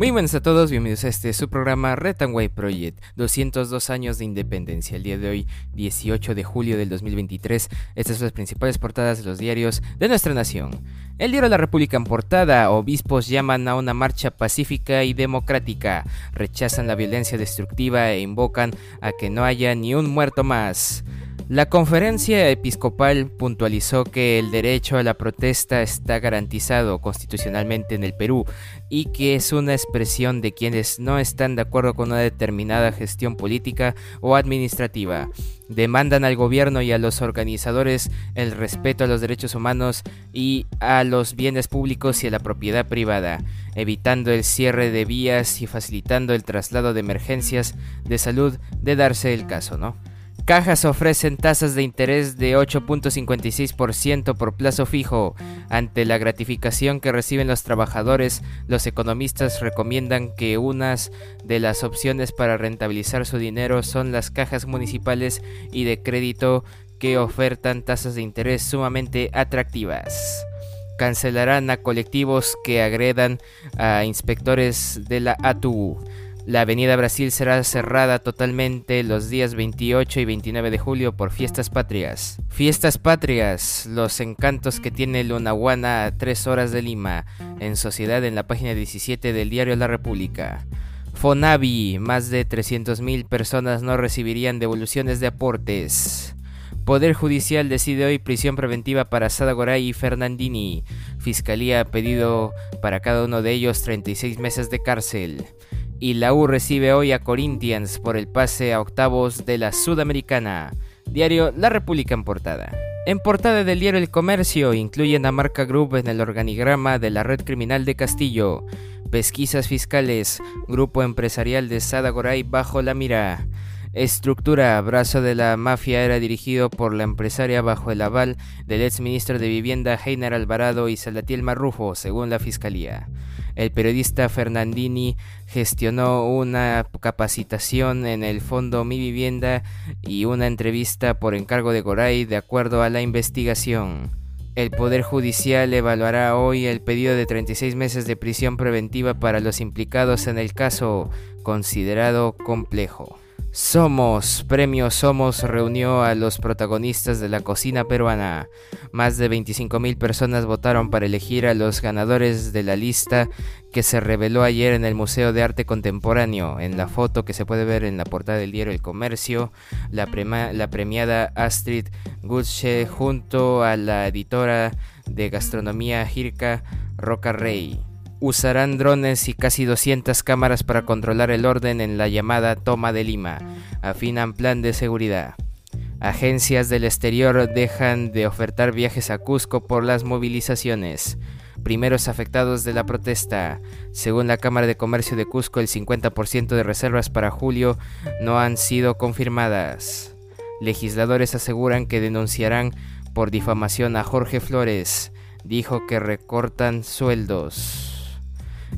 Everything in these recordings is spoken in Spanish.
Muy buenas a todos, bienvenidos a este su programa Red and White Project, 202 años de independencia. El día de hoy, 18 de julio del 2023, estas son las principales portadas de los diarios de nuestra nación. El diario La República en portada, obispos llaman a una marcha pacífica y democrática, rechazan la violencia destructiva e invocan a que no haya ni un muerto más. La conferencia episcopal puntualizó que el derecho a la protesta está garantizado constitucionalmente en el Perú y que es una expresión de quienes no están de acuerdo con una determinada gestión política o administrativa. Demandan al gobierno y a los organizadores el respeto a los derechos humanos y a los bienes públicos y a la propiedad privada, evitando el cierre de vías y facilitando el traslado de emergencias de salud de darse el caso, ¿no? Cajas ofrecen tasas de interés de 8.56% por plazo fijo. Ante la gratificación que reciben los trabajadores, los economistas recomiendan que unas de las opciones para rentabilizar su dinero son las cajas municipales y de crédito que ofertan tasas de interés sumamente atractivas cancelarán a colectivos que agredan a inspectores de la ATU. La Avenida Brasil será cerrada totalmente los días 28 y 29 de julio por fiestas patrias. Fiestas patrias, los encantos que tiene Lunahuana a 3 horas de Lima, en sociedad en la página 17 del diario La República. Fonavi, más de 300.000 personas no recibirían devoluciones de aportes. Poder Judicial decide hoy prisión preventiva para Sada Goray y Fernandini. Fiscalía ha pedido para cada uno de ellos 36 meses de cárcel y la U recibe hoy a Corinthians por el pase a octavos de la Sudamericana. Diario La República en portada. En portada del diario El Comercio incluyen a Marca Group en el organigrama de la red criminal de Castillo. Pesquisas fiscales, grupo empresarial de Sada Goray bajo la mira. Estructura, brazo de la mafia era dirigido por la empresaria bajo el aval del ex ministro de Vivienda Heiner Alvarado y Salatiel Marrufo, según la fiscalía. El periodista Fernandini gestionó una capacitación en el fondo Mi Vivienda y una entrevista por encargo de Goray de acuerdo a la investigación. El Poder Judicial evaluará hoy el pedido de 36 meses de prisión preventiva para los implicados en el caso, considerado complejo. Somos, Premio Somos reunió a los protagonistas de la cocina peruana. Más de 25.000 personas votaron para elegir a los ganadores de la lista que se reveló ayer en el Museo de Arte Contemporáneo. En la foto que se puede ver en la portada del diario El Comercio, la, premiada Astrid Gutsche junto a la editora de gastronomía Jirka Roca Rey usarán drones y casi 200 cámaras para controlar el orden en la llamada toma de Lima. Afinan plan de seguridad. Agencias del exterior dejan de ofertar viajes a Cusco por las movilizaciones. Primeros afectados de la protesta. Según la Cámara de Comercio de Cusco, el 50% de reservas para julio no han sido confirmadas. Legisladores aseguran que denunciarán por difamación a Jorge Flores. Dijo que recortan sueldos.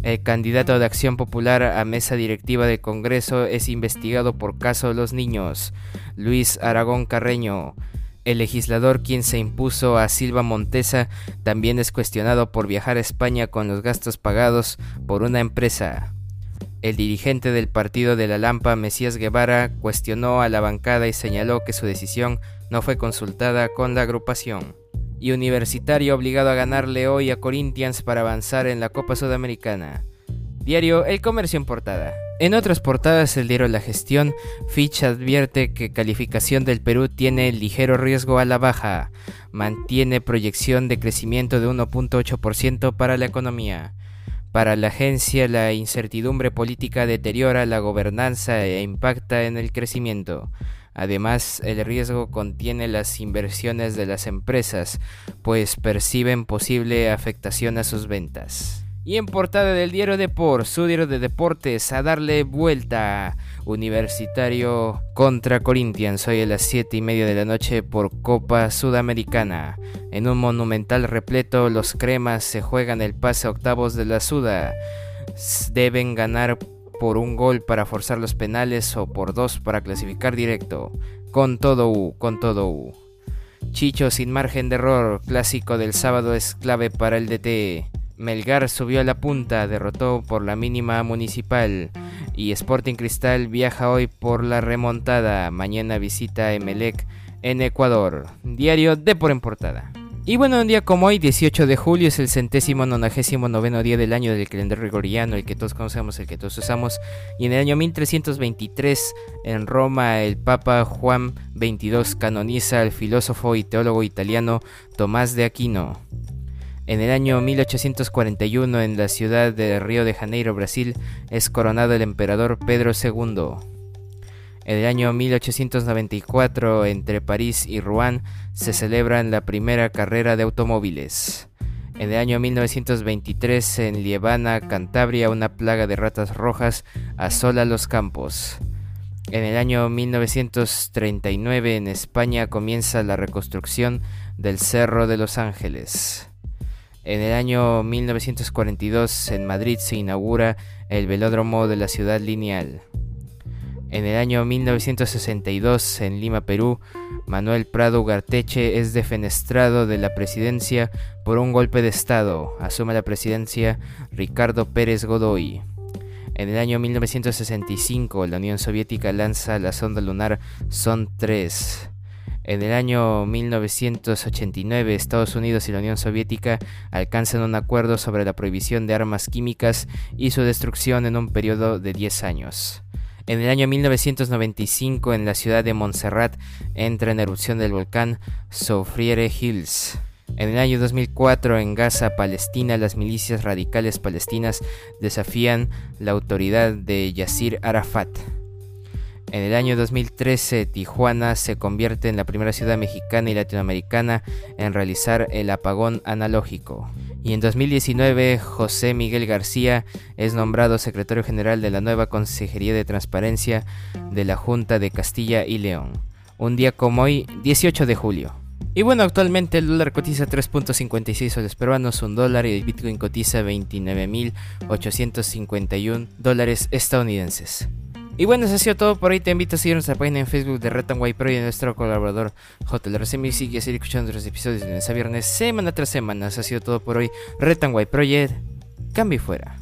El candidato de Acción Popular a mesa directiva del Congreso es investigado por caso de los niños. Luis Aragón Carreño. El legislador quien se impuso a Silva Montesa también es cuestionado por viajar a España con los gastos pagados por una empresa. El dirigente del partido de la Lampa, Mesías Guevara, cuestionó a la bancada y señaló que su decisión no fue consultada con la agrupación y Universitario obligado a ganarle hoy a Corinthians para avanzar en la Copa Sudamericana. Diario El Comercio en portada. En otras portadas el diario La Gestión, Fitch advierte que calificación del Perú tiene ligero riesgo a la baja. Mantiene proyección de crecimiento de 1.8% para la economía. Para la agencia, la incertidumbre política deteriora la gobernanza e impacta en el crecimiento. Además, el riesgo contiene las inversiones de las empresas, pues perciben posible afectación a sus ventas. Y en portada del diario Deport, su diario de deportes, a darle vuelta. Universitario contra Corinthians, hoy a las 7 y media de la noche por Copa Sudamericana. En un monumental repleto, los cremas se juegan el pase a octavos de la Suda. Deben ganar por un gol para forzar los penales o por dos para clasificar directo. Con todo U, con todo U. Chicho sin margen de error, clásico del sábado es clave para el DT. Melgar subió a la punta, derrotó por la mínima municipal. Y Sporting Cristal viaja hoy por la remontada. Mañana visita Emelec en Ecuador. Diario de por en portada. Y bueno, un día como hoy, 18 de julio, es el centésimo nonagésimo noveno día del año del calendario gregoriano, el que todos conocemos, el que todos usamos. Y en el año 1323, en Roma, el Papa Juan XXII canoniza al filósofo y teólogo italiano Tomás de Aquino. En el año 1841, en la ciudad de Río de Janeiro, Brasil, es coronado el emperador Pedro II. En el año 1894, entre París y Rouen, se celebra la primera carrera de automóviles. En el año 1923, en Lievana, Cantabria, una plaga de ratas rojas asola los campos. En el año 1939, en España, comienza la reconstrucción del Cerro de los Ángeles. En el año 1942 en Madrid se inaugura el velódromo de la ciudad lineal. En el año 1962 en Lima, Perú, Manuel Prado Garteche es defenestrado de la presidencia por un golpe de Estado. Asume la presidencia Ricardo Pérez Godoy. En el año 1965 la Unión Soviética lanza la sonda lunar Son 3. En el año 1989, Estados Unidos y la Unión Soviética alcanzan un acuerdo sobre la prohibición de armas químicas y su destrucción en un periodo de 10 años. En el año 1995, en la ciudad de Montserrat, entra en erupción del volcán Soufriere Hills. En el año 2004, en Gaza, Palestina, las milicias radicales palestinas desafían la autoridad de Yasir Arafat. En el año 2013, Tijuana se convierte en la primera ciudad mexicana y latinoamericana en realizar el apagón analógico. Y en 2019, José Miguel García es nombrado secretario general de la nueva Consejería de Transparencia de la Junta de Castilla y León. Un día como hoy, 18 de julio. Y bueno, actualmente el dólar cotiza 3.56 soles peruanos, un dólar y el Bitcoin cotiza 29.851 dólares estadounidenses. Y bueno, eso ha sido todo por hoy. Te invito a seguir nuestra página en Facebook de Red White Pro y nuestro colaborador JLRC Music y a seguir escuchando los episodios de lunes viernes, semana tras semana. Eso ha sido todo por hoy. Red White Project, cambio fuera.